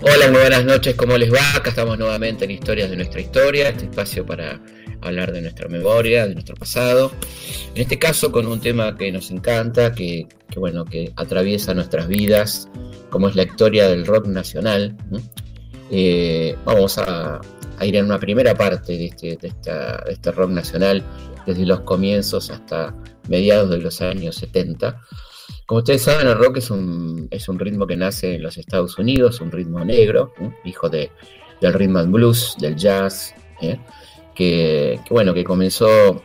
Hola, muy buenas noches, ¿cómo les va? Acá estamos nuevamente en Historias de nuestra historia, este espacio para hablar de nuestra memoria, de nuestro pasado. En este caso con un tema que nos encanta, que, bueno, que atraviesa nuestras vidas, como es la historia del rock nacional. Eh, vamos a, ir en una primera parte de este, de este rock nacional, desde los comienzos hasta mediados de los años 70 como ustedes saben, el rock es un, es un ritmo que nace en los Estados Unidos, un ritmo negro, hijo de, del rhythm and blues, del jazz, ¿eh? que, bueno, que comenzó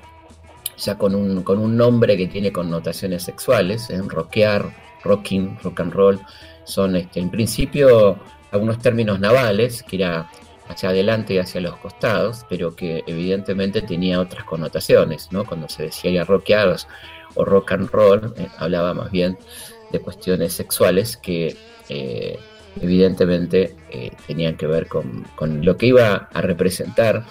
ya con un, con un nombre que tiene connotaciones sexuales, ¿eh? rockear, rocking, rock and roll, son este, en principio algunos términos navales, que era hacia adelante y hacia los costados, pero que evidentemente tenía otras connotaciones, ¿no? Cuando se decía rockeados o rock and roll, eh, hablaba más bien de cuestiones sexuales que eh, evidentemente eh, tenían que ver con, lo que iba a representar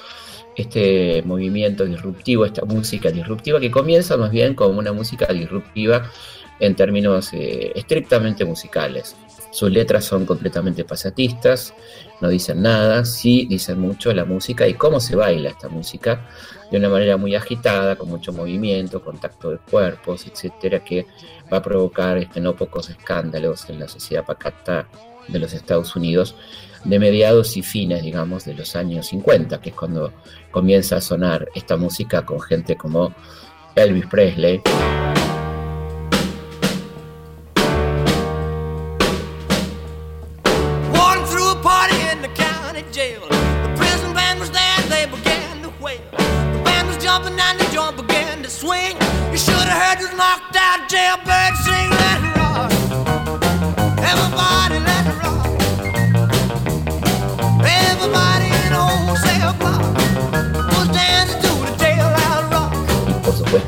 este movimiento disruptivo, esta música disruptiva que comienza más bien como una música disruptiva en términos estrictamente musicales. Sus letras son completamente pasatistas, no dicen nada, sí dicen mucho la música y cómo se baila esta música de una manera muy agitada, con mucho movimiento, contacto de cuerpos, etcétera, que va a provocar este, no pocos escándalos en la sociedad pacata de los Estados Unidos de mediados y fines, digamos, de los años 50, que es cuando comienza a sonar esta música con gente como Elvis Presley.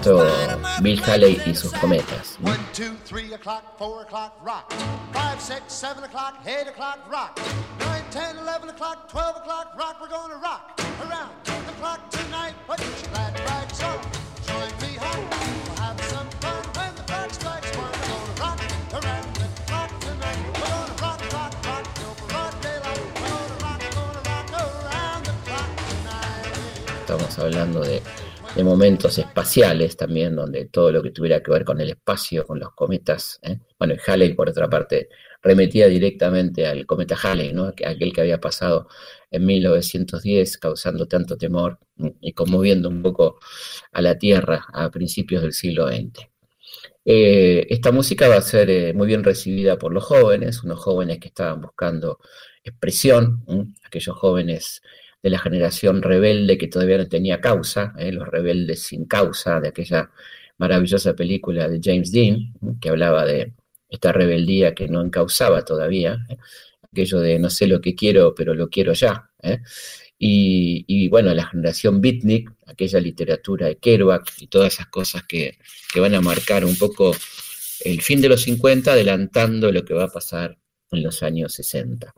Supuesto Bill Haley y sus cometas. ¿no? 1, 2, 3 o'clock, 4 o'clock, rock. 5, 6, 7 o'clock, 8 o'clock, rock. 9, 10, 11 o'clock, 12 o'clock, rock. We're gonna rock around the clock tonight. Put your glad rags on. Join me home. We'll have some fun when the clock strikes one. We're gonna rock around the clock tonight. We're gonna rock, rock, rock till broad daylight. We're gonna rock, gonna rock around the clock tonight. Estamos hablando de de momentos espaciales también, donde todo lo que tuviera que ver con el espacio, con los cometas, ¿eh? bueno, Halley por otra parte remetía directamente al cometa Halley, ¿no? aquel que había pasado en 1910 causando tanto temor y conmoviendo un poco a la Tierra a principios del siglo XX. Eh, esta música va a ser eh, muy bien recibida por los jóvenes, unos jóvenes que estaban buscando expresión, aquellos jóvenes de la generación rebelde que todavía no tenía causa, ¿eh? los rebeldes sin causa, de aquella maravillosa película de James Dean, que hablaba de esta rebeldía que no encausaba todavía, ¿eh? aquello de no sé lo que quiero, pero lo quiero ya. ¿eh? Y, bueno, la generación beatnik, aquella literatura de Kerouac y todas esas cosas que, que van a marcar un poco el fin de los 50, adelantando lo que va a pasar en los años 60.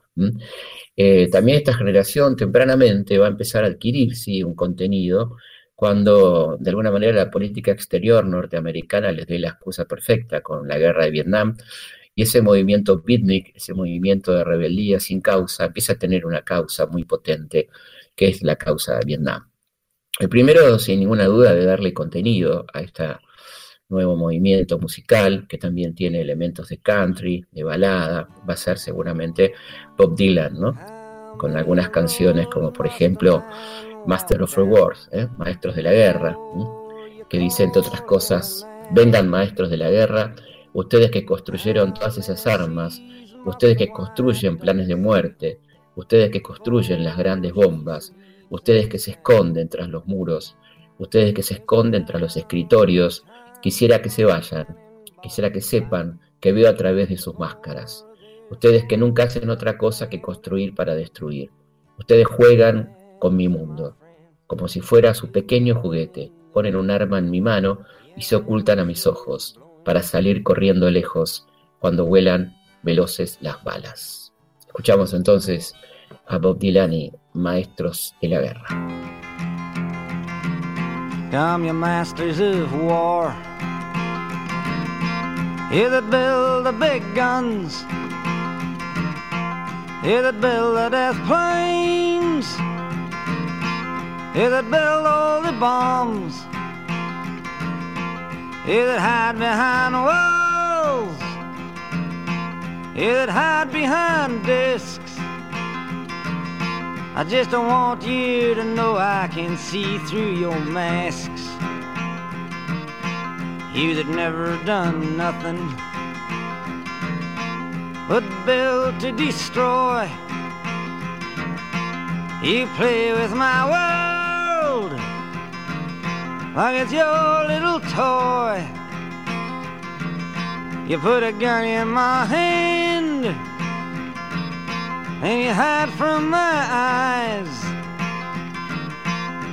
Eh, también esta generación tempranamente va a empezar a adquirir un contenido cuando de alguna manera la política exterior norteamericana les dé la excusa perfecta con la guerra de Vietnam y ese movimiento beatnik, ese movimiento de rebeldía sin causa, empieza a tener una causa muy potente que es la causa de Vietnam. El primero, sin ninguna duda, de darle contenido a esta nuevo movimiento musical que también tiene elementos de country, de balada, va a ser seguramente Bob Dylan, ¿no? Con algunas canciones como por ejemplo Master of Wars, ¿eh? Maestros de la Guerra, que dice entre otras cosas, vengan maestros de la guerra, ustedes que construyeron todas esas armas, ustedes que construyen planes de muerte, ustedes que construyen las grandes bombas, ustedes que se esconden tras los muros, ustedes que se esconden tras los escritorios, Quisiera que se vayan, quisiera que sepan que veo a través de sus máscaras. Ustedes que nunca hacen otra cosa que construir para destruir. Ustedes juegan con mi mundo, como si fuera su pequeño juguete. Ponen un arma en mi mano y se ocultan a mis ojos para salir corriendo lejos cuando vuelan veloces las balas. Escuchamos entonces a Bob Dylan y Maestros de la Guerra. Come, you masters of war. Here that build the big guns. Here that build the death planes. Here that build all the bombs. Here that hide behind walls. Here that hide behind discs. I just don't want you to know I can see through your masks. You that never done nothing but built to destroy. You play with my world like it's your little toy. You put a gun in my hand and you hide from my eyes.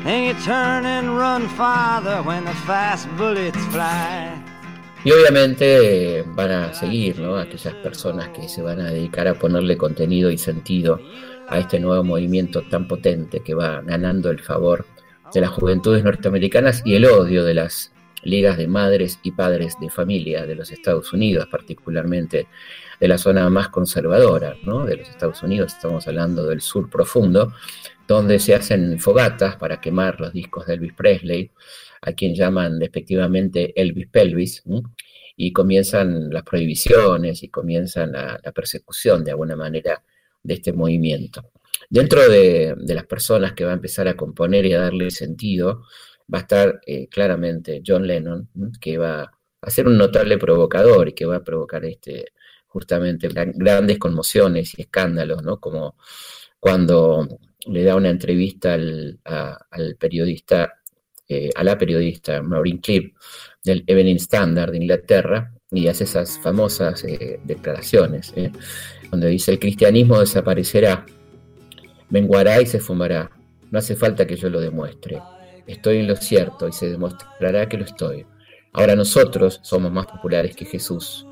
And you turn and run farther when the fast bullets fly. Y obviamente van a seguir, ¿no? Aquellas personas que se van a dedicar a ponerle contenido y sentido a este nuevo movimiento tan potente que va ganando el favor de las juventudes norteamericanas y el odio de las ligas de madres y padres de familia de los Estados Unidos, particularmente de la zona más conservadora de los Estados Unidos, estamos hablando del sur profundo, donde se hacen fogatas para quemar los discos de Elvis Presley, a quien llaman despectivamente Elvis Pelvis, y comienzan las prohibiciones y comienzan la, persecución de alguna manera de este movimiento. Dentro de, las personas que va a empezar a componer y a darle sentido, va a estar eh, claramente John Lennon, que va a ser un notable provocador y que va a provocar este, justamente grandes conmociones y escándalos, ¿no? Como cuando le da una entrevista al, periodista, eh, a la periodista Maureen Clip del Evening Standard de Inglaterra y hace esas famosas eh, declaraciones, ¿eh? donde dice el cristianismo desaparecerá, menguará y se fumará. No hace falta que yo lo demuestre. Estoy en lo cierto y se demostrará que lo estoy. Ahora nosotros somos más populares que Jesús.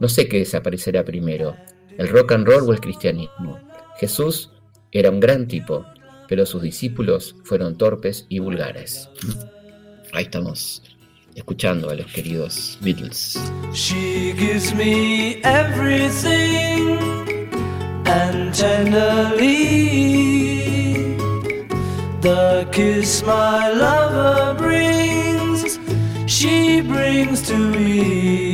No sé qué desaparecerá primero, el rock and roll o el cristianismo. Jesús era un gran tipo, pero sus discípulos fueron torpes y vulgares. Ahí estamos escuchando a los queridos Beatles. She gives me everything and the kiss my lover brings she brings to me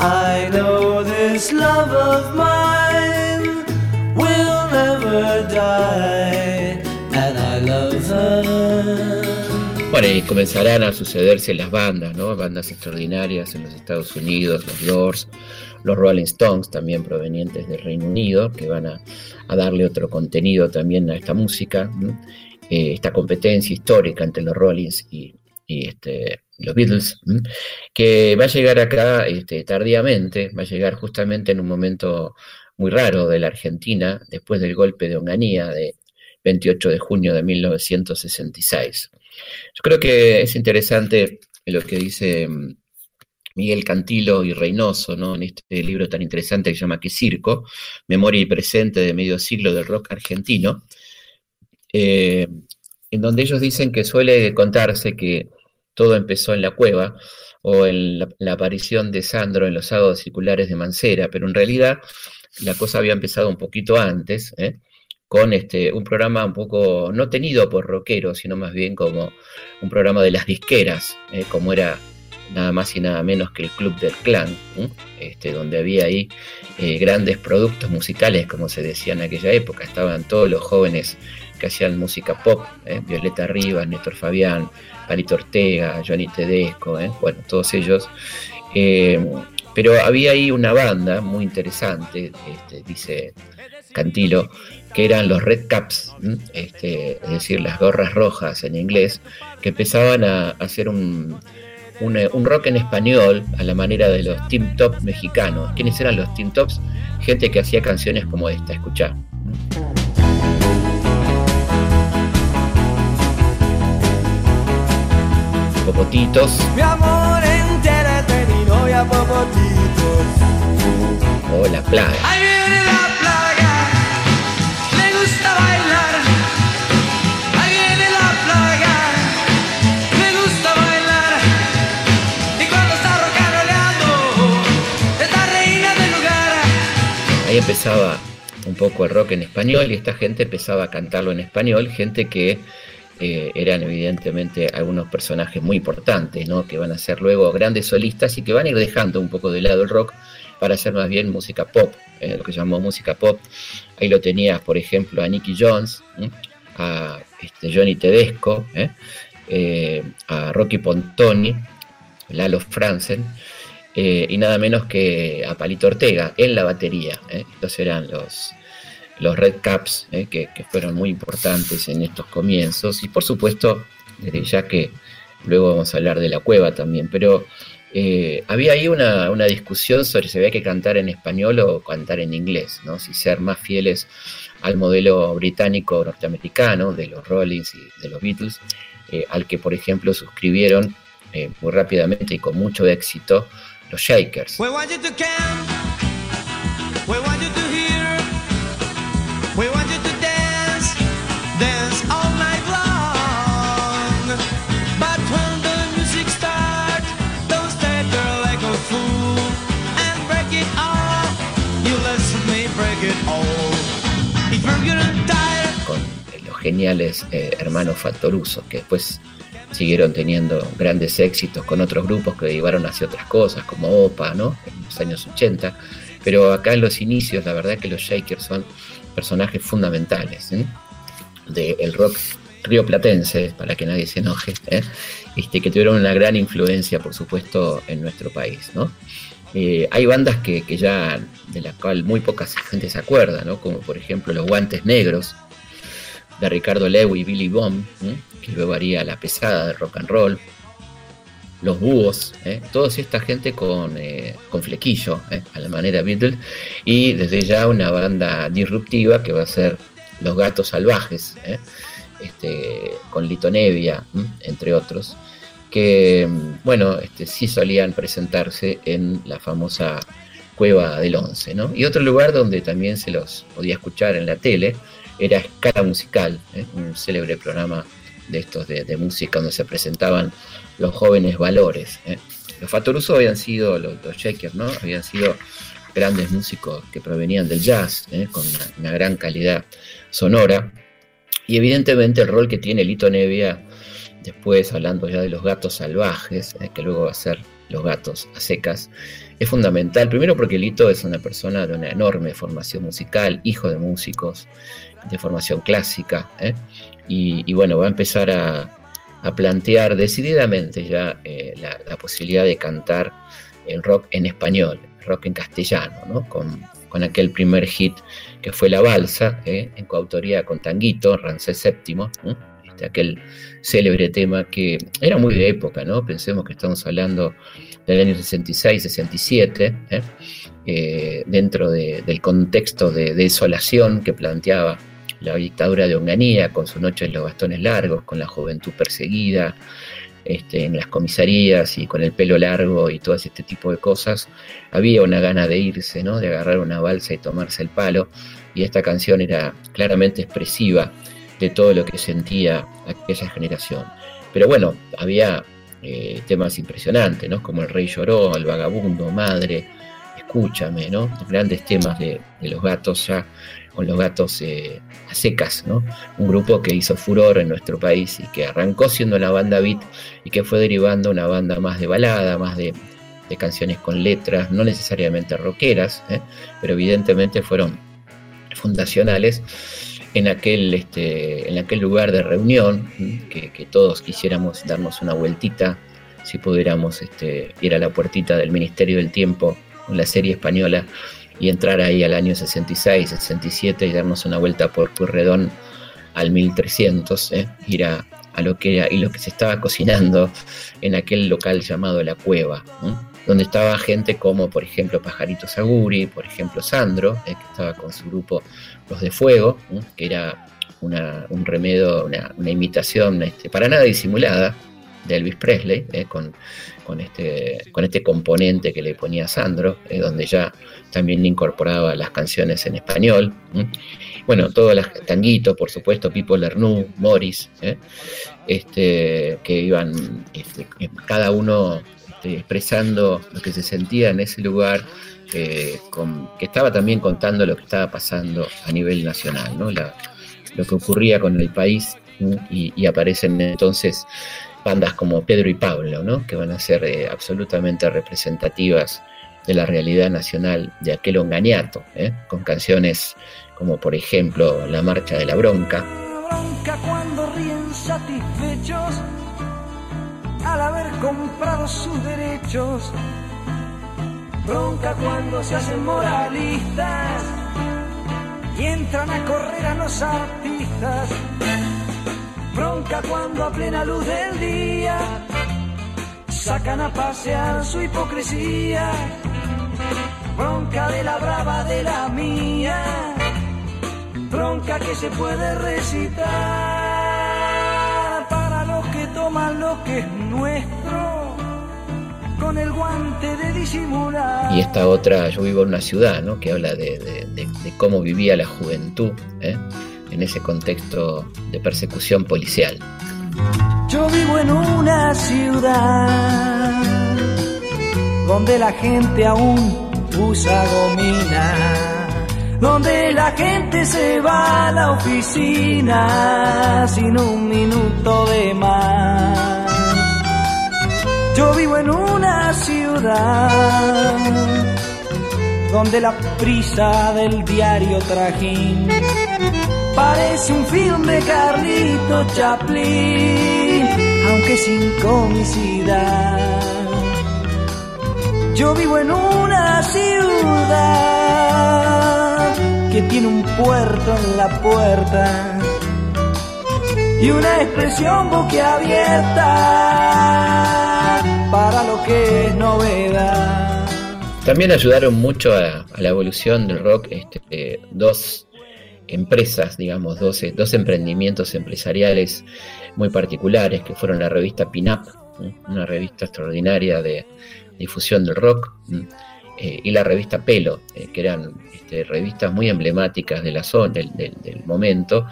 I know this love of mine will never die, and I love her. Bueno, y comenzarán a sucederse las bandas, ¿no? Bandas extraordinarias en los Estados Unidos, los Doors, los Rolling Stones, también provenientes del Reino Unido, que van a, darle otro contenido también a esta música, eh, esta competencia histórica entre los Rollins y, y este, los Beatles, que va a llegar acá este, tardíamente, va a llegar justamente en un momento muy raro de la Argentina, después del golpe de Onganía de 28 de junio de 1966. Yo creo que es interesante lo que dice mm, Miguel Cantilo y Reynoso, ¿no? en este libro tan interesante que se llama Que Circo, Memoria y Presente de Medio Siglo del Rock Argentino, eh, en donde ellos dicen que suele contarse que todo empezó en la cueva o en la, aparición de Sandro en los sábados circulares de Mancera, pero en realidad la cosa había empezado un poquito antes, ¿eh? con este, un programa un poco no tenido por rockeros, sino más bien como un programa de las disqueras, ¿eh? como era nada más y nada menos que el Club del Clan, este, donde había ahí eh, grandes productos musicales, como se decía en aquella época, estaban todos los jóvenes que hacían música pop, Violeta Rivas, Néstor Fabián, Palito Ortega, Johnny Tedesco, ¿eh? bueno, todos ellos. Eh, pero había ahí una banda muy interesante, este, dice Cantilo, que eran los Red Caps, este, es decir, las gorras rojas en inglés, que empezaban a hacer un, un, rock en español a la manera de los Team Top mexicanos. ¿Quiénes eran los Team Tops? Gente que hacía canciones como esta, escuchá. Popotitos. Mi amor, entérate, mi novia Popotitos. O La Plaga. Ahí viene la plaga, le gusta bailar. Ahí viene la plaga, le gusta bailar. Y cuando está rocaroleando, es la reina del lugar. Ahí empezaba un poco el rock en español y esta gente empezaba a cantarlo en español, gente que eh, eran evidentemente algunos personajes muy importantes, ¿no? que van a ser luego grandes solistas y que van a ir dejando un poco de lado el rock para hacer más bien música pop, eh, lo que llamó música pop. Ahí lo tenías, por ejemplo, a Nicky Jones, a este, Johnny Tedesco, ¿eh? a Rocky Pontoni, Lalo Franzen, y nada menos que a Palito Ortega en la batería. Estos eran los, los Red Caps, eh, que, fueron muy importantes en estos comienzos, y por supuesto, desde ya que luego vamos a hablar de la cueva también, pero eh, había ahí una, discusión sobre si había que cantar en español o cantar en inglés, ¿no? si ser más fieles al modelo británico norteamericano de los Rollins y de los Beatles, eh, al que por ejemplo suscribieron muy rápidamente y con mucho éxito los Shakers. Con los geniales eh, hermanos Fattoruso, que después siguieron teniendo grandes éxitos con otros grupos que llevaron hacia otras cosas, como OPA, ¿no? En los años 80. Pero acá en los inicios, la verdad que los Shakers son personajes fundamentales ¿eh? del rock rioplatense, para que nadie se enoje, ¿eh? este, que tuvieron una gran influencia, por supuesto, en nuestro país. ¿no? Eh, hay bandas que, ya, de la cual muy poca gente se acuerda, ¿no? como por ejemplo Los Guantes Negros, de Ricardo Lewy y Billy Bomb, que luego haría la pesada de rock and roll, los búhos, ¿eh? toda esta gente con, eh, con flequillo, ¿eh? a la manera Beatles, y desde ya una banda disruptiva que va a ser Los Gatos Salvajes, ¿eh? este, con Lito Nevia, entre otros, que, bueno, este, sí solían presentarse en la famosa Cueva del Once, ¿no? Y otro lugar donde también se los podía escuchar en la tele era Escala Musical, un célebre programa de estos de música donde se presentaban los jóvenes valores. ¿eh? Los Fatoruso habían sido, los, los ¿no? Habían sido grandes músicos que provenían del jazz, ¿eh? con una, gran calidad sonora. Y evidentemente el rol que tiene Lito Nevia, después hablando ya de los gatos salvajes, ¿eh? que luego va a ser los gatos a secas, es fundamental. Primero porque Lito es una persona de una enorme formación musical, hijo de músicos, de formación clásica, y, bueno, va a empezar a, a plantear decididamente ya eh, la, posibilidad de cantar el rock en español, rock en castellano, ¿no? con, aquel primer hit que fue La Balsa, eh, en coautoría con Tanguito, Rancés VII, este, aquel célebre tema que era muy de época, ¿no? pensemos que estamos hablando del año 66, 67, ¿eh? dentro del contexto de desolación que planteaba la dictadura de Onganía, con su noche en los bastones largos, con la juventud perseguida, este, en las comisarías y con el pelo largo y todo este tipo de cosas, había una gana de irse, ¿no? de agarrar una balsa y tomarse el palo, y esta canción era claramente expresiva de todo lo que sentía aquella generación. Pero bueno, había eh, temas impresionantes, ¿no? como El Rey Lloró, El Vagabundo, Madre, Escúchame, ¿no? grandes temas de, de los gatos ya con los gatos eh, a secas, ¿no? Un grupo que hizo furor en nuestro país y que arrancó siendo una banda beat y que fue derivando una banda más de balada, más de, canciones con letras, no necesariamente rockeras, ¿eh? pero evidentemente fueron fundacionales en aquel, este, en aquel lugar de reunión, que, todos quisiéramos darnos una vueltita, si pudiéramos este, ir a la puertita del Ministerio del Tiempo la serie española y entrar ahí al año 66, 67 y darnos una vuelta por Purredón al 1300, ¿eh? ir a, a lo que era y lo que se estaba cocinando en aquel local llamado La Cueva, donde estaba gente como, por ejemplo, Pajarito Saguri, por ejemplo, Sandro, eh, que estaba con su grupo Los de Fuego, que era un remedio, una, imitación este, para nada disimulada de Elvis Presley, eh, este, con este componente que le ponía Sandro, eh, donde ya también incorporaba las canciones en español. Bueno, todos los tanguitos, por supuesto, Pipo Lernou, Morris, eh, este, que iban este, cada uno expresando lo que se sentía en ese lugar, que estaba también contando lo que estaba pasando a nivel nacional, lo que ocurría con el país y, aparecen entonces bandas como Pedro y Pablo, ¿no? que van a ser eh, absolutamente representativas de la realidad nacional de aquel ongañato, ¿eh? con canciones como por ejemplo La Marcha de la Bronca. Bronca cuando ríen satisfechos al haber comprado sus derechos. Bronca cuando se hacen moralistas y entran a correr a los artistas. Bronca cuando a plena luz del día sacan a pasear su hipocresía. Bronca de la brava de la mía. Bronca que se puede recitar para los que toman lo que es nuestro con el guante de disimular. Y esta otra, yo vivo en una ciudad, ¿no? Que habla de, cómo vivía la juventud ¿eh? En ese contexto de persecución policial. Yo vivo en una ciudad donde la gente aún usa gomina, donde la gente se va a la oficina sin un minuto de más yo vivo en una ciudad donde la prisa del diario trajín parece un film de Carlito Chaplin, aunque sin comicidad. Yo vivo en una ciudad que tiene un puerto en la puerta y una expresión boquiabierta para lo que es novedad. También ayudaron mucho a, la evolución del rock este, dos empresas, digamos, dos, emprendimientos empresariales muy particulares, que fueron la revista Pinup, una revista extraordinaria de difusión del rock, eh, y la revista Pelo, eh, que eran este, revistas muy emblemáticas de la zona, del, del momento,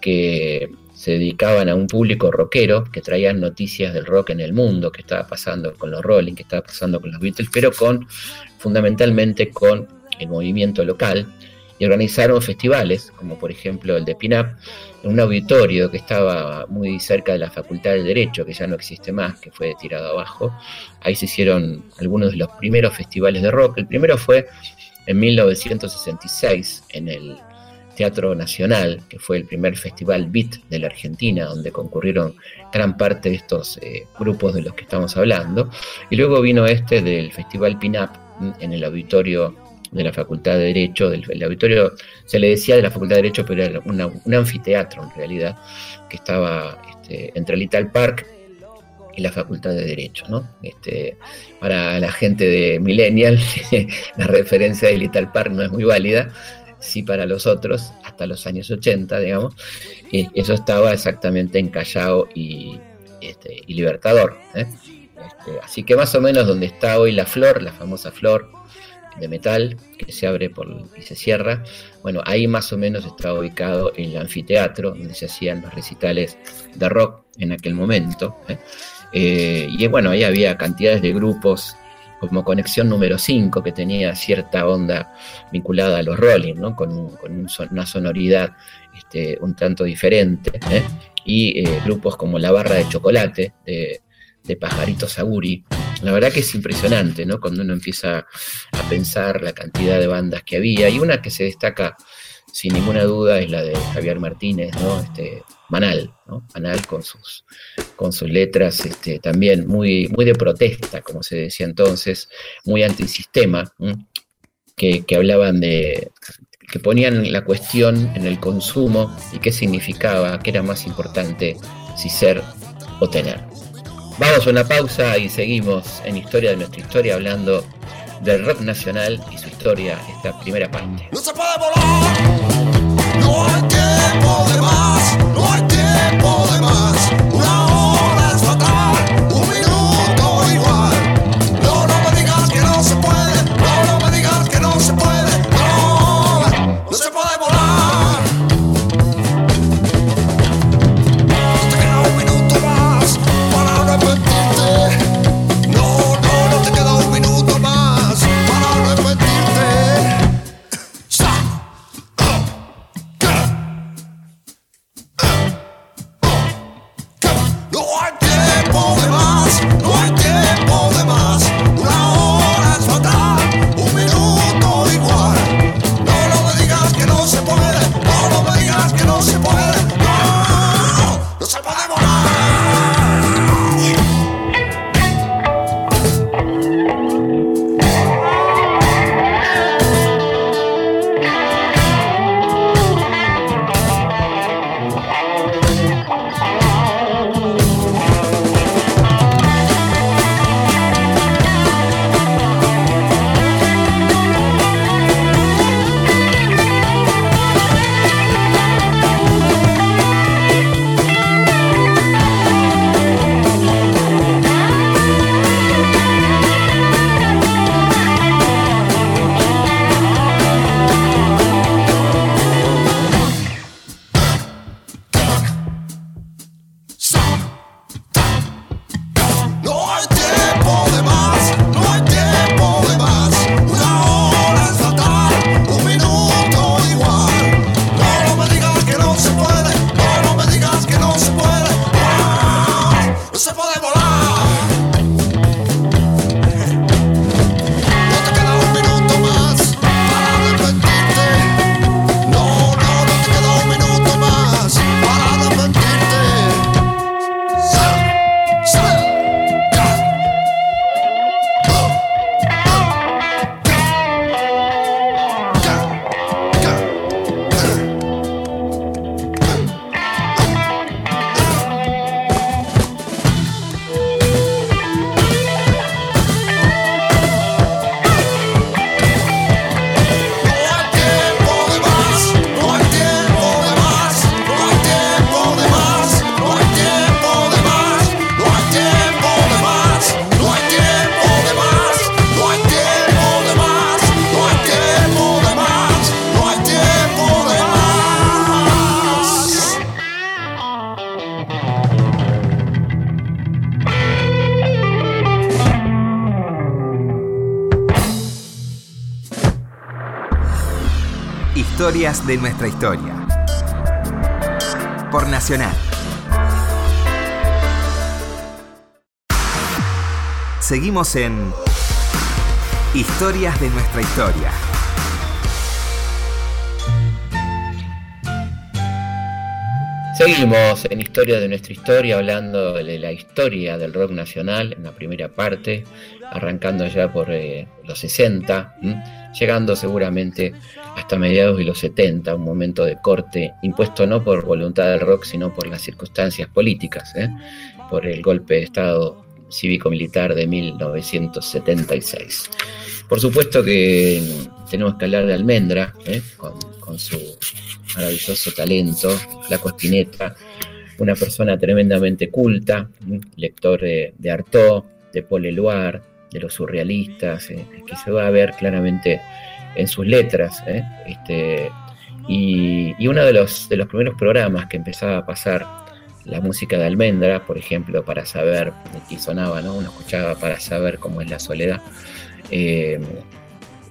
que se dedicaban a un público rockero que traían noticias del rock en el mundo, que estaba pasando con los Rolling, que estaba pasando con los Beatles, pero con fundamentalmente con el movimiento local y organizaron festivales, como por ejemplo el de Pinup, en un auditorio que estaba muy cerca de la Facultad de Derecho, que ya no existe más, que fue tirado abajo. Ahí se hicieron algunos de los primeros festivales de rock. El primero fue en 1966 en el Teatro Nacional, que fue el primer festival Beat de la Argentina, donde concurrieron gran parte de estos eh, grupos de los que estamos hablando. Y luego vino este del Festival Pinup en el auditorio de la Facultad de Derecho. Del, el auditorio se le decía de la Facultad de Derecho, pero era un anfiteatro en realidad, que estaba este, entre el Ital Park y la Facultad de Derecho. ¿no? Este, para la gente de Millennial, la referencia del Ital Park no es muy válida sí para los otros, hasta los años 80, digamos, eso estaba exactamente en Callao y, este, Libertador. ¿eh? Este, así que más o menos donde está hoy la flor, la famosa flor de metal que se abre por, y se cierra, bueno, ahí más o menos está ubicado el anfiteatro donde se hacían los recitales de rock en aquel momento. ¿eh? Eh, y bueno, ahí había cantidades de grupos como conexión número 5, que tenía cierta onda vinculada a los Rolling, ¿no? con, una sonoridad este, un tanto diferente, ¿eh? y grupos como La Barra de Chocolate, de, de Pajarito Saguri. La verdad que es impresionante, ¿no? Cuando uno empieza a pensar la cantidad de bandas que había, y una que se destaca sin ninguna duda es la de Javier Martínez, ¿no? Este, Manal, ¿no? Manal con sus, con sus letras este, también muy, muy de protesta, como se decía entonces, muy antisistema, que, que hablaban de, que ponían la cuestión en el consumo y qué significaba, qué era más importante si ser o tener. Vamos a una pausa y seguimos en Historia de nuestra historia hablando del rock nacional y su historia, esta primera parte. No se puede volar, de nuestra historia. Por Nacional. Seguimos en Historias de nuestra historia. Seguimos en Historia de nuestra historia, hablando de la historia del rock nacional en la primera parte, arrancando ya por eh, los 60, ¿m? llegando seguramente hasta mediados de los 70, un momento de corte impuesto no por voluntad del rock, sino por las circunstancias políticas, ¿eh? por el golpe de Estado cívico-militar de 1976. Por supuesto que tenemos que hablar de Almendra, ¿eh? con, su maravilloso talento, Flaco Espineta, una persona tremendamente culta, ¿m? lector de, de Artaud, de Paul Eluard, de los surrealistas, eh, que se va a ver claramente en sus letras. ¿eh? Este, y, uno de los, primeros programas que empezaba a pasar la música de Almendra, por ejemplo, para saber, y sonaba, ¿no? Uno escuchaba para saber cómo es la soledad. Eh,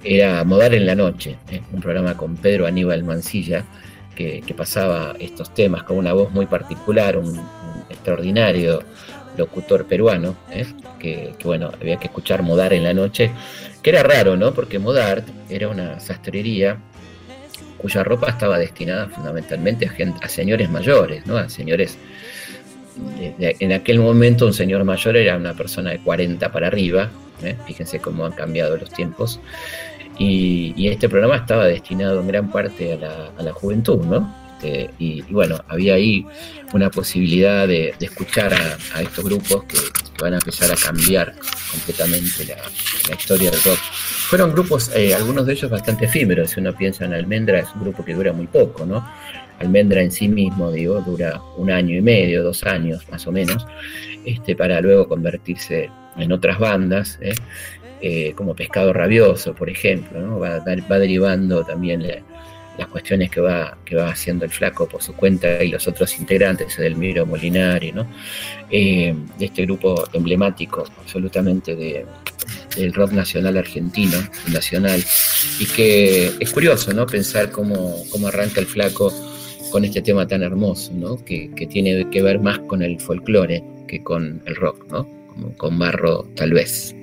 era Modar en la Noche, ¿eh? un programa con Pedro Aníbal Mancilla, que, pasaba estos temas con una voz muy particular, un, extraordinario locutor peruano, ¿eh? que, bueno, había que escuchar Modar en la Noche, que era raro, ¿no? Porque Modart era una sastrería cuya ropa estaba destinada fundamentalmente a, a señores mayores, ¿no? A señores en aquel momento un señor mayor era una persona de 40 para arriba, ¿eh? fíjense cómo han cambiado los tiempos, y, este programa estaba destinado en gran parte a la, juventud, ¿no? Este, y, bueno, había ahí una posibilidad de, escuchar a, estos grupos que van a empezar a cambiar completamente la, la historia del rock. Fueron grupos, eh, algunos de ellos bastante efímeros. Si uno piensa en Almendra, es un grupo que dura muy poco, ¿no? Almendra en sí mismo, digo, dura un año y medio, dos años más o menos, este, para luego convertirse en otras bandas, ¿eh? Eh, como Pescado Rabioso, por ejemplo, ¿no? va, va derivando también la- las cuestiones que va, que va haciendo el flaco por su cuenta y los otros integrantes, Edelmiro Molinari, ¿no? Eh, este grupo emblemático absolutamente de, del rock nacional argentino, nacional, y que es curioso, ¿no? Pensar cómo, cómo arranca el flaco con este tema tan hermoso, ¿no? Que, que tiene que ver más con el folclore que con el rock, ¿no? Con Barro, tal vez.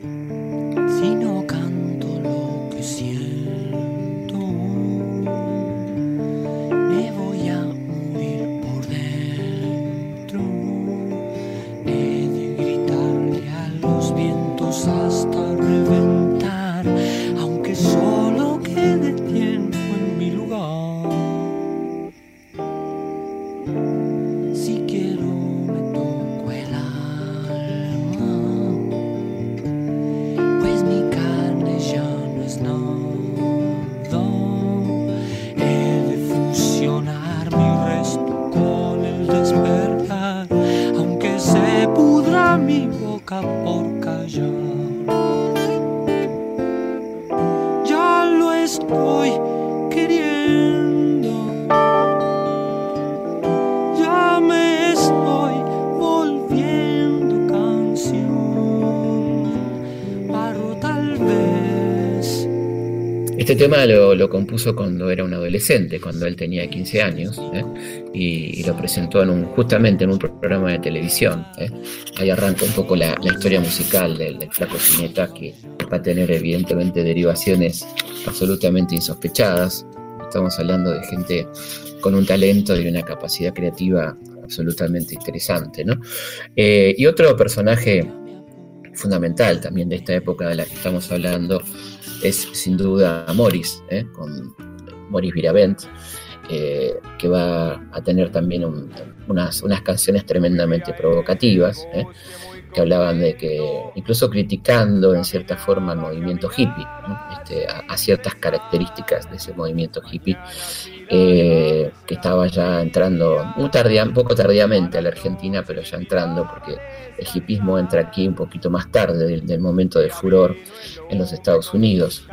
Este tema lo, lo compuso cuando era un adolescente, cuando él tenía 15 años, ¿eh? y, y lo presentó en un, justamente en un programa de televisión. ¿eh? Ahí arranca un poco la, la historia musical del, del Flaco Spinetta, que va a tener evidentemente derivaciones absolutamente insospechadas. Estamos hablando de gente con un talento y una capacidad creativa absolutamente interesante. ¿no? Eh, y otro personaje fundamental también de esta época de la que estamos hablando es sin duda Morris, ¿eh? con Morris Viravent, eh, que va a tener también un- unas, unas canciones tremendamente provocativas, ¿eh? Que hablaban de que, incluso criticando en cierta forma el movimiento hippie. Este, a, ciertas características de ese movimiento hippie, eh, que estaba ya entrando, un poco tardíamente a la Argentina, pero ya entrando, porque el hippismo entra aquí un poquito más tarde del, del momento de furor en los Estados Unidos,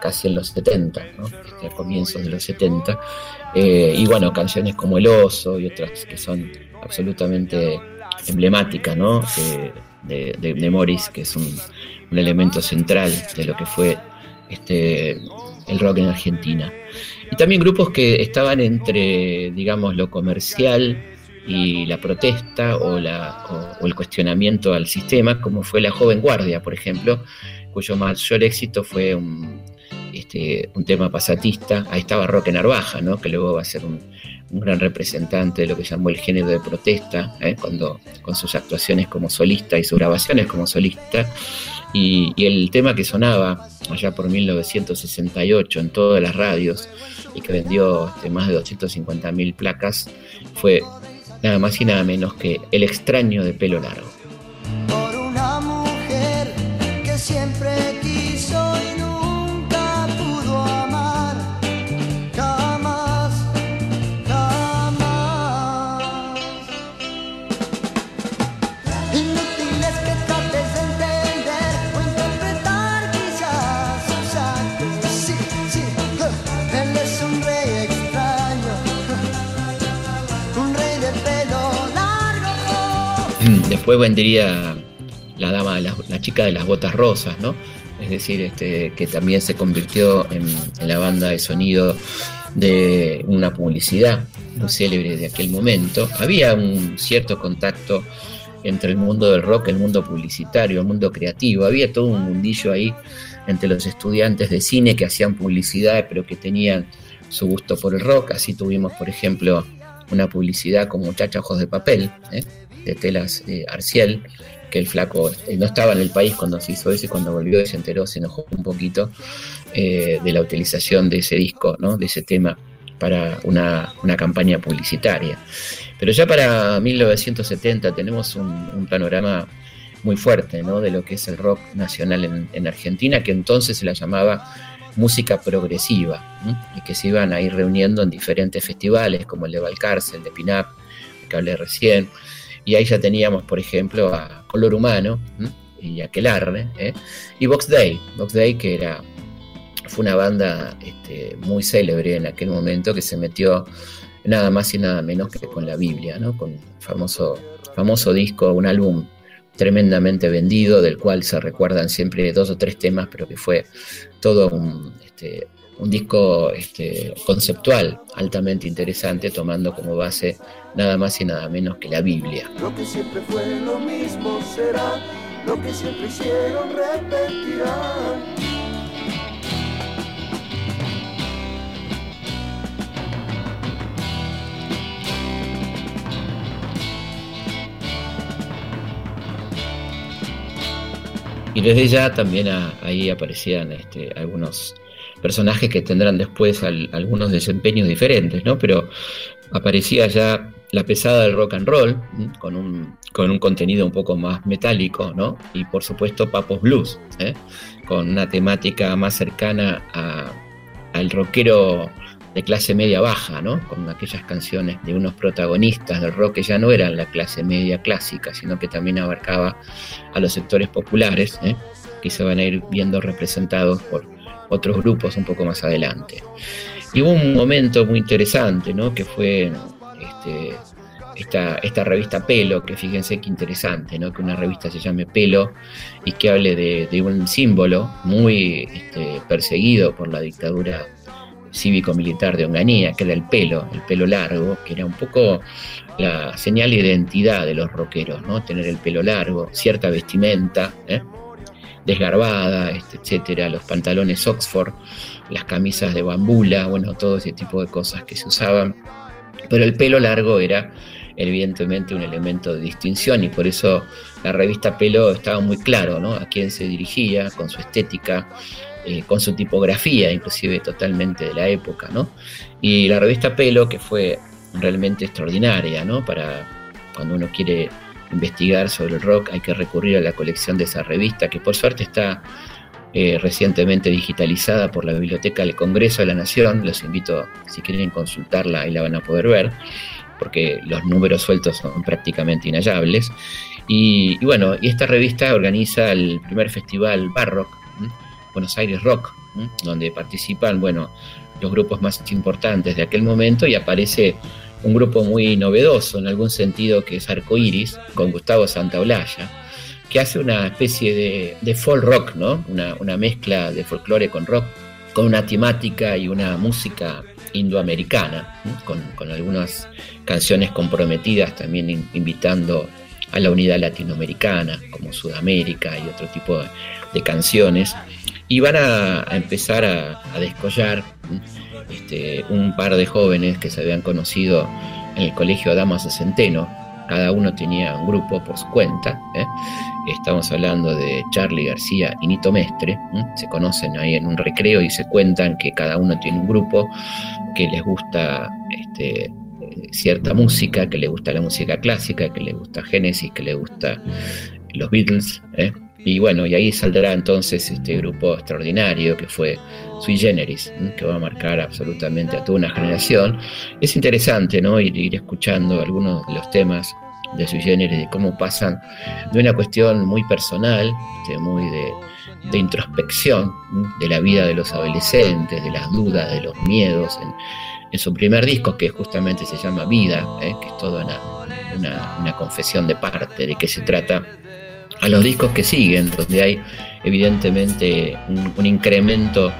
casi en los 70, ¿no? Este, a comienzos de los 70. Eh, y bueno, canciones como El Oso y otras que son absolutamente emblemáticas, ¿no? De, de- Morris, que es un, elemento central de lo que fue este, el rock en Argentina. Y también grupos que estaban entre, digamos, lo comercial y la protesta o, el cuestionamiento al sistema, como fue la Joven Guardia, por ejemplo, cuyo mayor éxito fue un, este, tema pasatista. Ahí estaba Roque Narvaja, ¿no? que luego va a ser un, un gran representante de lo que llamó el género de protesta, ¿eh? Cuando, con sus actuaciones como solista y sus grabaciones como solista. Y, y el tema que sonaba allá por 1968 en todas las radios y que vendió este, más de 250.000 placas fue nada más y nada menos que El extraño de pelo largo. Después vendría la dama, la chica de las botas rosas, ¿no? Es decir, este, que también se convirtió en, la banda de sonido de una publicidad muy célebre de aquel momento. Había un cierto contacto entre el mundo del rock, el mundo publicitario, el mundo creativo. Había todo un mundillo ahí entre los estudiantes de cine que hacían publicidad, pero que tenían su gusto por el rock. Así tuvimos, por ejemplo, una publicidad con Muchacha Ojos de Papel, ¿eh? De telas eh, Arciel, que el flaco eh, no estaba en el país cuando se hizo eso y cuando volvió y se enteró se enojó un poquito eh, de la utilización de ese disco, ¿no? de ese tema para una, una campaña publicitaria. Pero ya para 1970 tenemos un, panorama muy fuerte ¿no? de lo que es el rock nacional en, en Argentina, que entonces se la llamaba música progresiva, y que se iban a ir reuniendo en diferentes festivales, como el de Valcarce, el de Pinap, que hablé recién, y ahí ya teníamos, por ejemplo, a Color Humano y Aquelarre, ¿eh? y Box Day, Box Day que era, fue una banda este, muy célebre en aquel momento que se metió nada más y nada menos que con la Biblia, ¿no? con el famoso, famoso disco, un álbum tremendamente vendido, del cual se recuerdan siempre dos o tres temas, pero que fue todo un, este, un disco este, conceptual altamente interesante, tomando como base nada más y nada menos que la Biblia. Lo que siempre fue lo mismo será, lo que siempre hicieron repetirán. Y desde ya también a- ahí aparecían este, algunos personajes que tendrán después al- algunos desempeños diferentes, ¿no? Pero aparecía ya la pesada del rock and roll, con un, con un contenido un poco más metálico, ¿no? Y por supuesto Papos Blues, ¿eh? con una temática más cercana a- al rockero de clase media baja, ¿no? Con aquellas canciones de unos protagonistas del rock que ya no eran la clase media clásica, sino que también abarcaba a los sectores populares, ¿eh? que se van a ir viendo representados por otros grupos un poco más adelante. Y hubo un momento muy interesante, ¿no? que fue este, esta, esta revista Pelo, que fíjense qué interesante, ¿no? que una revista se llame Pelo y que hable de, de un símbolo muy este, perseguido por la dictadura cívico-militar de Onganía, que era el pelo, el pelo largo, que era un poco la señal de identidad de los rockeros, ¿no? Tener el pelo largo, cierta vestimenta, ¿eh? Desgarbada, este, etcétera, los pantalones Oxford, las camisas de bambula, bueno, todo ese tipo de cosas que se usaban. Pero el pelo largo era evidentemente un elemento de distinción y por eso la revista Pelo estaba muy claro, ¿no? A quién se dirigía, con su estética, eh, con su tipografía, inclusive totalmente de la época, ¿no? Y la revista Pelo, que fue realmente extraordinaria, ¿no? Para cuando uno quiere investigar sobre el rock, hay que recurrir a la colección de esa revista, que por suerte está eh, recientemente digitalizada por la Biblioteca del Congreso de la Nación. Los invito, si quieren consultarla, ahí la van a poder ver, porque los números sueltos son prácticamente inhallables. Y, bueno, y esta revista organiza el primer festival Barrock. Buenos Aires Rock, donde participan, bueno, los grupos más importantes de aquel momento y aparece un grupo muy novedoso en algún sentido que es Arcoiris, con Gustavo Santaolalla, que hace una especie de, de folk rock, ¿no? Una, una mezcla de folclore con rock, con una temática y una música indoamericana, con, con algunas canciones comprometidas también in- invitando a la unidad latinoamericana, como Sudamérica y otro tipo de, canciones. Y van a, empezar a, a descollar. Este, un par de jóvenes que se habían conocido en el colegio Damaso Centeno. Cada uno tenía un grupo por su cuenta. ¿eh? Estamos hablando de Charlie García y Nito Mestre. ¿m? Se conocen ahí en un recreo y se cuentan que cada uno tiene un grupo que les gusta este, eh, cierta música, que le gusta la música clásica, que le gusta Genesis, que le gusta los Beatles. ¿eh? Y bueno, y ahí saldrá entonces este grupo extraordinario que fue Sui Generis, que va a marcar absolutamente a toda una generación. Es interesante, ¿no? Ir, ir escuchando algunos de los temas de Sui Generis, de cómo pasan de una cuestión muy personal, este, muy de, de introspección de la vida de los adolescentes, de las dudas, de los miedos. En, en su primer disco, que justamente se llama Vida, ¿eh? que es toda una, una, una confesión de parte de qué se trata a los discos que siguen, donde hay evidentemente un, incremento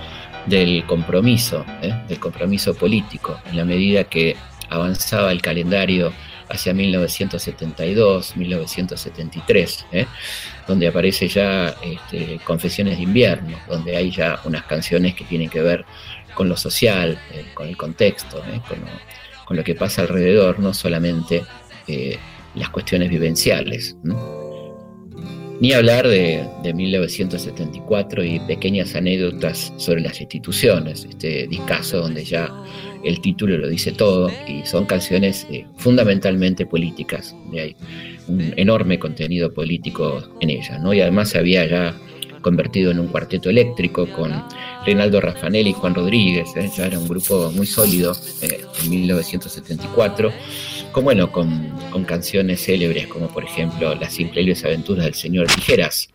del compromiso, ¿eh? del compromiso político, en la medida que avanzaba el calendario hacia 1972, 1973, ¿eh? donde aparece ya este, Confesiones de invierno, donde hay ya unas canciones que tienen que ver con lo social, eh, con el contexto, con, lo, que pasa alrededor, no solamente las cuestiones vivenciales. Ni hablar de, de, 1974 y pequeñas anécdotas sobre las instituciones, este discazo donde ya el título lo dice todo y son canciones eh, fundamentalmente políticas. Hay un enorme contenido político en ellas, ¿no? Y además se había ya convertido en un cuarteto eléctrico con Reinaldo Raffanelli y Juan Rodríguez, ¿eh? ya era un grupo muy sólido eh, en 1974, con, bueno, con, con canciones célebres como por ejemplo Las increíbles aventuras del señor Tijeras.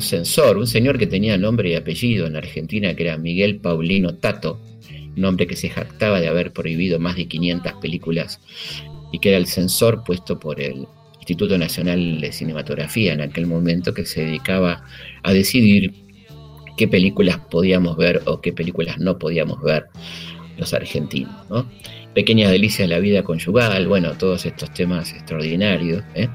Un censor, un señor que tenía nombre y apellido en Argentina, que era Miguel Paulino Tato, un hombre que se jactaba de haber prohibido más de 500 películas y que era el censor puesto por el Instituto Nacional de Cinematografía en aquel momento, que se dedicaba a decidir qué películas podíamos ver o qué películas no podíamos ver los argentinos. ¿no? Pequeñas delicias de la vida conyugal, bueno, todos estos temas extraordinarios. ¿eh?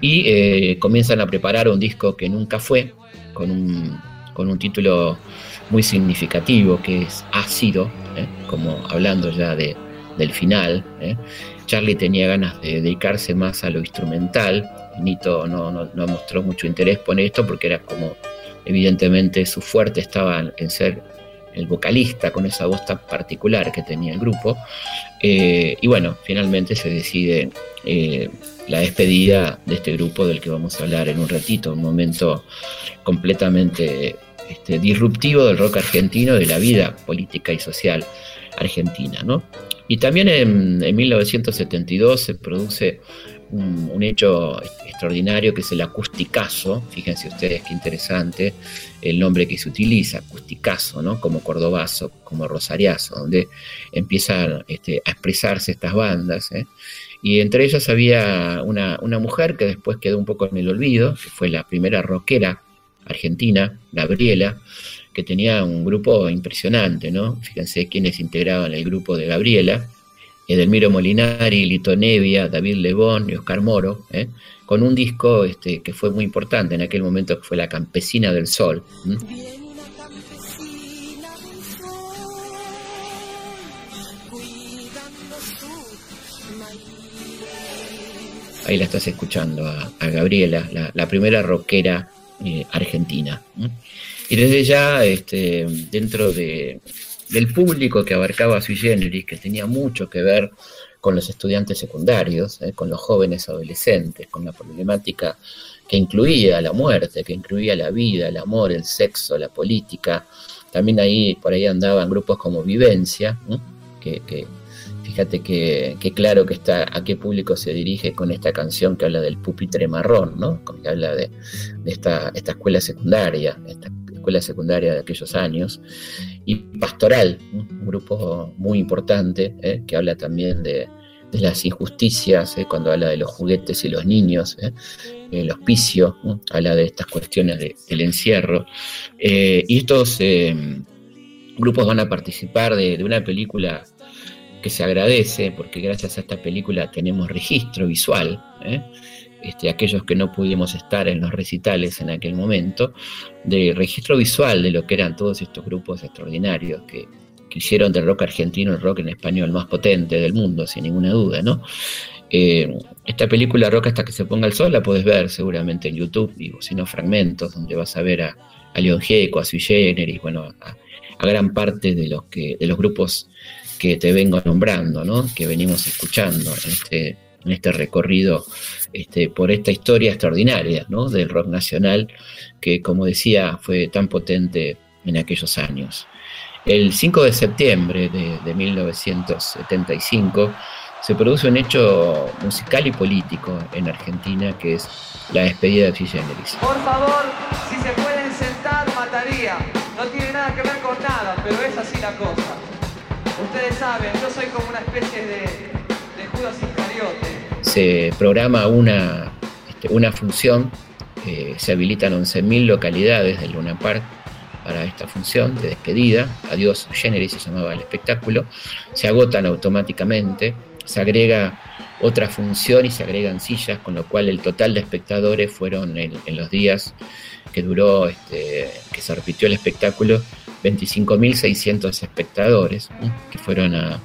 Y eh, comienzan a preparar un disco que nunca fue, con un, con un título muy significativo que es Ácido, ¿eh? como hablando ya de, del final. ¿eh? Charlie tenía ganas de dedicarse más a lo instrumental, Nito no, no, no mostró mucho interés por esto porque era como, evidentemente, su fuerte estaba en ser el vocalista con esa voz tan particular que tenía el grupo. Eh, y bueno, finalmente se decide eh, la despedida de este grupo del que vamos a hablar en un ratito, un momento completamente este, disruptivo del rock argentino, de la vida política y social argentina. ¿no? Y también en, en 1972 se produce un, hecho extraordinario que es el acusticazo, fíjense ustedes qué interesante el nombre que se utiliza, acusticazo, ¿no? como cordobazo, como rosariazo, donde empiezan este, a expresarse estas bandas. ¿eh? Y entre ellas había una, una, mujer que después quedó un poco en el olvido, que fue la primera rockera argentina, Gabriela, que tenía un grupo impresionante, ¿no? Fíjense quiénes integraban el grupo de Gabriela, Edelmiro Molinari, Lito Nevia, David Lebón y Oscar Moro, ¿eh? con un disco este, que fue muy importante en aquel momento, que fue La Campesina del Sol. ¿eh? Ahí la estás escuchando a, Gabriela, la, primera rockera eh, argentina. Y desde ya, este, dentro de, del público que abarcaba Sui Generis, que tenía mucho que ver con los estudiantes secundarios, eh, con los jóvenes adolescentes, con la problemática que incluía la muerte, que incluía la vida, el amor, el sexo, la política. También ahí, por ahí andaban grupos como Vivencia, ¿eh? que, fíjate que, que, claro que está a qué público se dirige con esta canción que habla del pupitre marrón, ¿no? que habla de, de esta, esta escuela secundaria, esta escuela secundaria de aquellos años, y Pastoral, un grupo muy importante eh, que habla también de, las injusticias, eh, cuando habla de los juguetes y los niños, eh, el hospicio, habla de estas cuestiones de, del encierro, y estos grupos van a participar de, una película que se agradece, porque gracias a esta película tenemos registro visual. Este, aquellos que no pudimos estar en los recitales en aquel momento, de registro visual de lo que eran todos estos grupos extraordinarios que, que hicieron del rock argentino el rock en español más potente del mundo, sin ninguna duda, ¿no? Eh, esta película Rock hasta que se ponga el sol la puedes ver seguramente en YouTube, digo, si no fragmentos, donde vas a ver a, a León Gieco, a Sui Generis, bueno, a, a, gran parte de los, que, de los grupos que te vengo nombrando, ¿no? que venimos escuchando en este, en este recorrido este, por esta historia extraordinaria ¿no? del rock nacional que, como decía, fue tan potente en aquellos años. El 5 de septiembre de, de 1975 se produce un hecho musical y político en Argentina que es la despedida de Sui Generis. Por favor, si se pueden sentar, mataría. No tiene nada pero es así la cosa. Ustedes saben, yo soy como una especie de. Se programa una, este, una función, eh, se habilitan 11.000 localidades del Luna Park para esta función de despedida. Adiós Generis se llamaba el espectáculo. Se agotan automáticamente, se agrega otra función y se agregan sillas, con lo cual el total de espectadores fueron en, los días que duró, este, que se repitió el espectáculo, 25.600 espectadores que fueron a,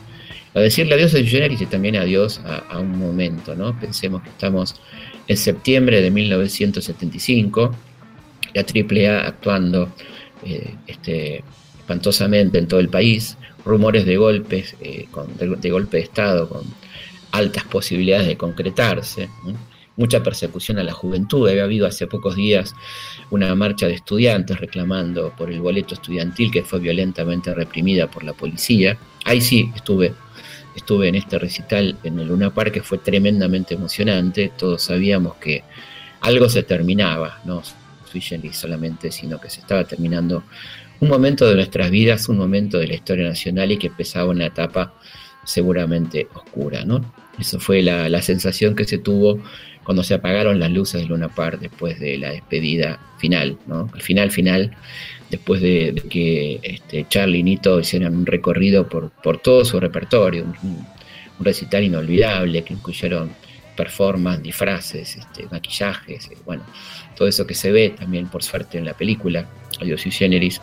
a decirle adiós a Generis y también adiós a, un momento. ¿no? Pensemos que estamos en septiembre de 1975, la AAA actuando eh, este, espantosamente en todo el país, rumores de golpes, eh, con, de, de, golpe de Estado con altas posibilidades de concretarse, mucha persecución a la juventud, había habido hace pocos días una marcha de estudiantes reclamando por el boleto estudiantil que fue violentamente reprimida por la policía, ahí sí estuve estuve en este recital en el Luna Park que fue tremendamente emocionante. Todos sabíamos que algo se terminaba, no solamente, sino que se estaba terminando un momento de nuestras vidas, un momento de la historia nacional y que empezaba una etapa seguramente oscura, ¿no? Eso fue la, la sensación que se tuvo cuando se apagaron las luces del Luna Park después de la despedida final, ¿no? El final final, después de, de que este, Charlie y Nito hicieran un recorrido por, por todo su repertorio, un, recital inolvidable que incluyeron performances, disfraces, este, maquillajes, eh, bueno, todo eso que se ve también por suerte en la película, Adiós y Generis,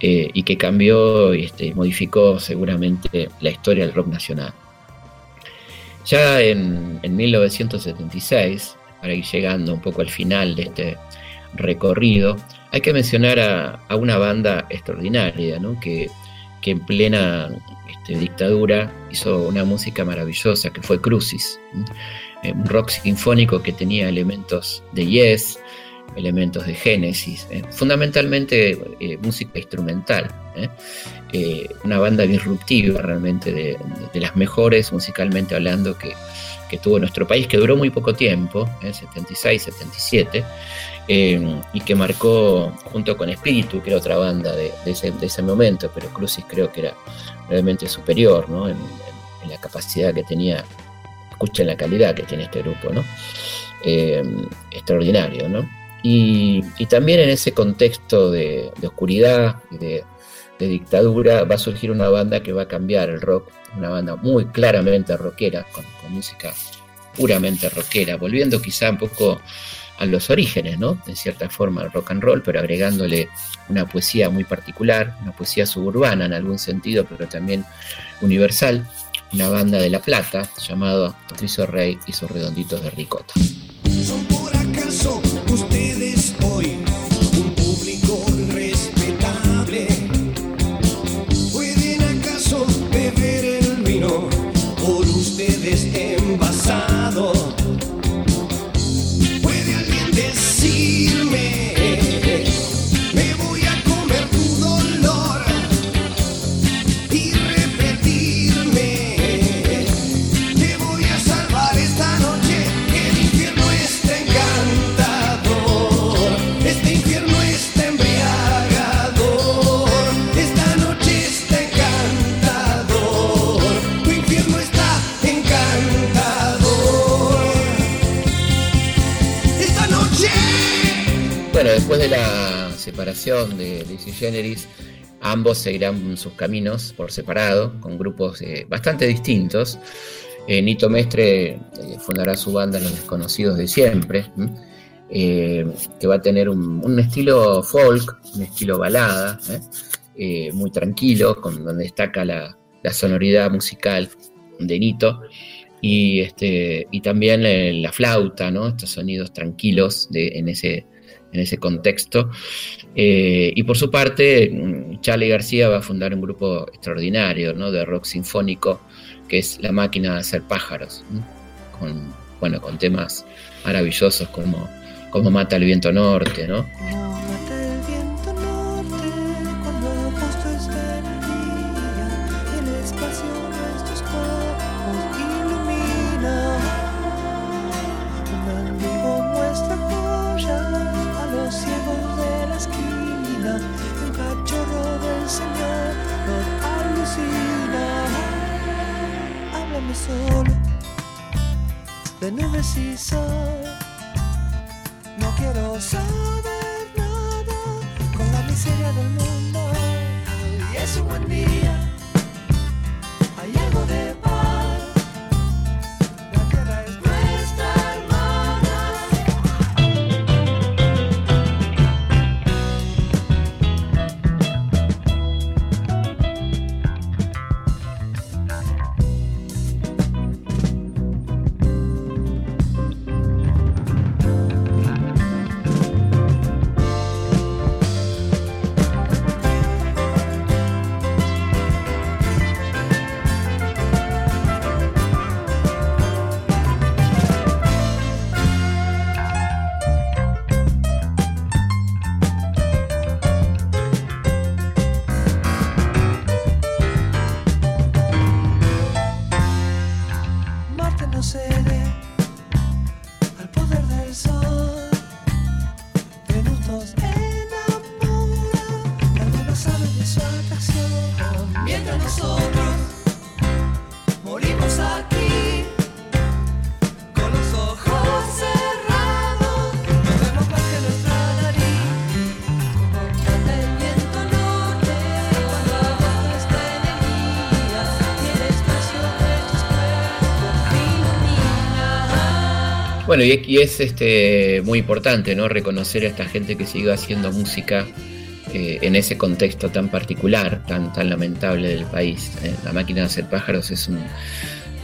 eh, y que cambió y este, modificó seguramente la historia del rock nacional. Ya en, en 1976, para ir llegando un poco al final de este recorrido, hay que mencionar a, a una banda extraordinaria, ¿no? que, que, en plena este, dictadura hizo una música maravillosa, que fue Crucis, ¿no? un rock sinfónico que tenía elementos de Yes, elementos de Génesis, eh, fundamentalmente eh, música instrumental. ¿eh? una banda disruptiva realmente, de, las mejores musicalmente hablando que, que, tuvo nuestro país, que duró muy poco tiempo, 76, 77, y que marcó junto con Espíritu, que era otra banda de, ese, de ese, momento, pero Crucis creo que era realmente superior ¿no? en, en, la capacidad que tenía, escuchen la calidad que tiene este grupo, ¿no? extraordinario, ¿no? Y, también en ese contexto de, oscuridad y de, dictadura va a surgir una banda que va a cambiar el rock, una banda muy claramente rockera, con, con música puramente rockera, volviendo quizá un poco a los orígenes, ¿no? En cierta forma al rock and roll, pero agregándole una poesía muy particular, una poesía suburbana en algún sentido, pero también universal, una banda de La Plata llamada Patricio Rey y sus redonditos de ricota. Separación de Lizzie Generis, ambos seguirán sus caminos por separado, con grupos eh, bastante distintos. Eh, Nito Mestre eh, fundará su banda Los Desconocidos de Siempre, que va a tener un, estilo folk, un estilo balada, muy tranquilo, con, donde destaca la, sonoridad musical de Nito. Y, este, también la flauta, estos sonidos tranquilos de, en, ese, en ese contexto. Eh, y por su parte, Charlie García va a fundar un grupo extraordinario ¿no? de rock sinfónico que es La máquina de hacer pájaros, con, bueno, con temas maravillosos como, como Mata el viento norte, ¿no? Bueno, y, es este, muy importante ¿no? reconocer a esta gente que siguió haciendo música eh, en ese contexto tan particular, tan, lamentable del país. ¿eh? La máquina de hacer pájaros es un,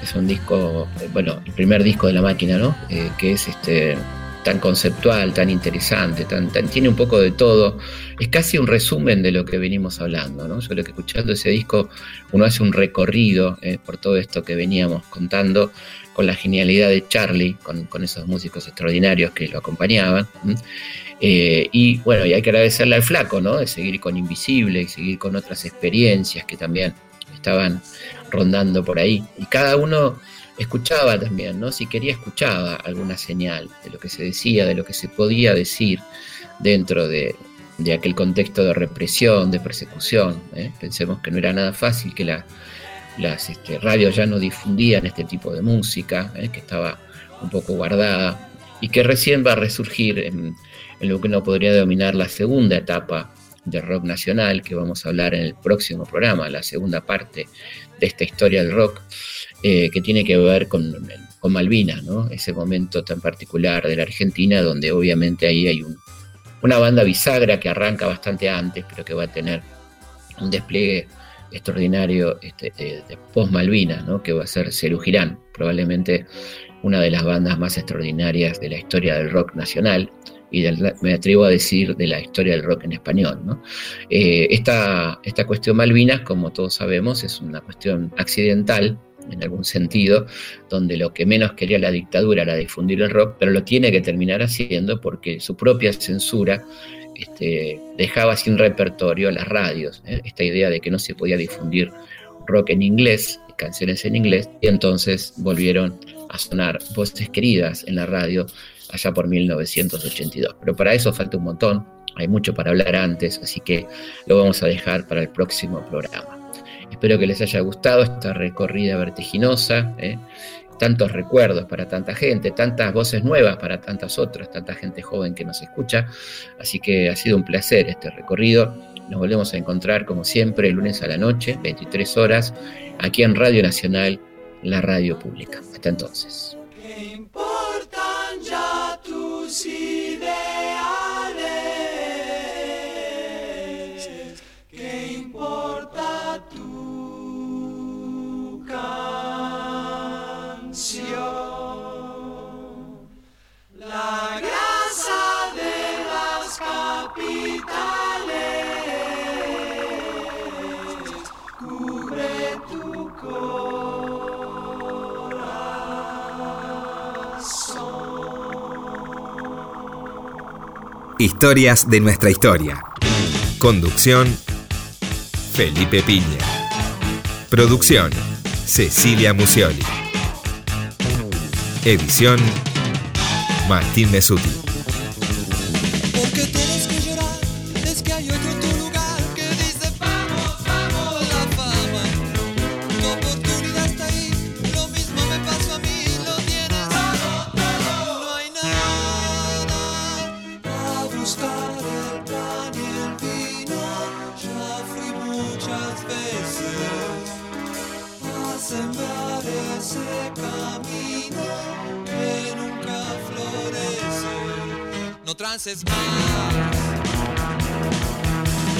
es un disco, eh, bueno, el primer disco de la máquina, ¿no? Que es este, tan conceptual, tan interesante, tan, tan- tiene un poco de todo. Es casi un resumen de lo que venimos hablando, ¿no? Yo creo que escuchando ese disco uno hace un recorrido eh, por todo esto que veníamos contando con la genialidad de Charlie, con, esos músicos extraordinarios que lo acompañaban. Eh, y bueno, y hay que agradecerle al flaco, ¿no? De seguir con Invisible y seguir con otras experiencias que también estaban rondando por ahí. Y cada uno escuchaba también, ¿no? Si quería, escuchaba alguna señal de lo que se decía, de lo que se podía decir dentro de, de aquel contexto de represión, de persecución. ¿eh? Pensemos que no era nada fácil, que la- las este, radios ya no difundían este tipo de música, ¿eh? que estaba un poco guardada y que recién va a resurgir en, en lo que uno podría denominar la segunda etapa del rock nacional, que vamos a hablar en el próximo programa, la segunda parte de esta historia del rock, eh, que tiene que ver con, con Malvinas, ¿no? ese momento tan particular de la Argentina, donde obviamente ahí hay un- una banda bisagra que arranca bastante antes, pero que va a tener un despliegue extraordinario este, de, de post-Malvinas, ¿no? que va a ser Cerú Girán, probablemente una de las bandas más extraordinarias de la historia del rock nacional y me atrevo a decir de la historia del rock en español. Eh, esta, esta cuestión Malvinas, como todos sabemos, es una cuestión accidental en algún sentido, donde lo que menos quería la dictadura era difundir el rock, pero lo tiene que terminar haciendo porque su propia censura este, dejaba sin repertorio las radios. ¿eh? Esta idea de que no se podía difundir rock en inglés, canciones en inglés, y entonces volvieron a sonar voces queridas en la radio allá por 1982. Pero para eso falta un montón, hay mucho para hablar antes, así que lo vamos a dejar para el próximo programa. Espero que les haya gustado esta recorrida vertiginosa, ¿eh? tantos recuerdos para tanta gente, tantas voces nuevas para tantas otras, tanta gente joven que nos escucha. Así que ha sido un placer este recorrido. Nos volvemos a encontrar como siempre el lunes a la noche, 23 horas, aquí en Radio Nacional, la radio pública. Hasta entonces. Historias de nuestra historia. Conducción, Felipe Piña. Producción, Cecilia Musioli. Edición, Martín Mesuti. No trances más.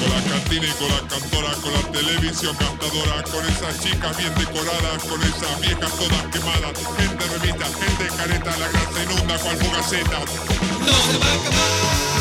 Con la cantina y con la cantora, con la televisión gastadora, con esas chicas bien decoradas, con esas viejas todas quemadas, gente revista, gente careta, la grasa inunda cual fugaceta. No se va a acabar.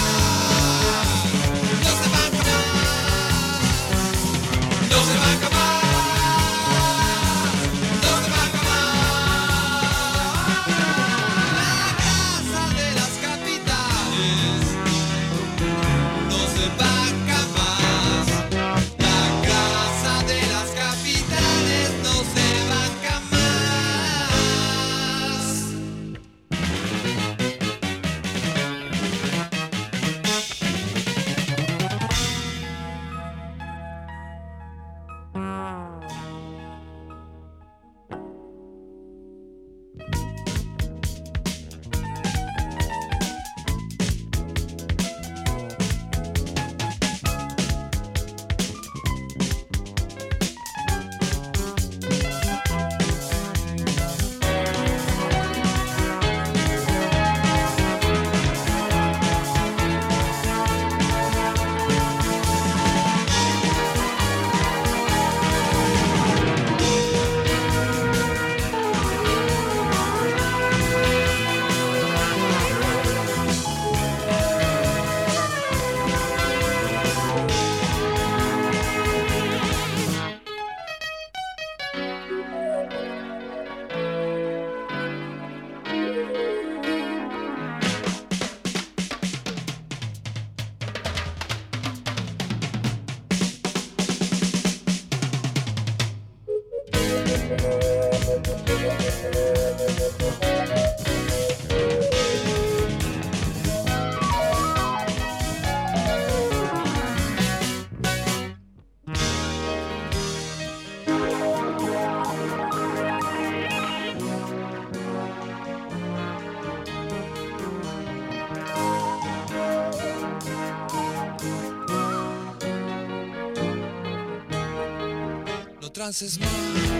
No trances más.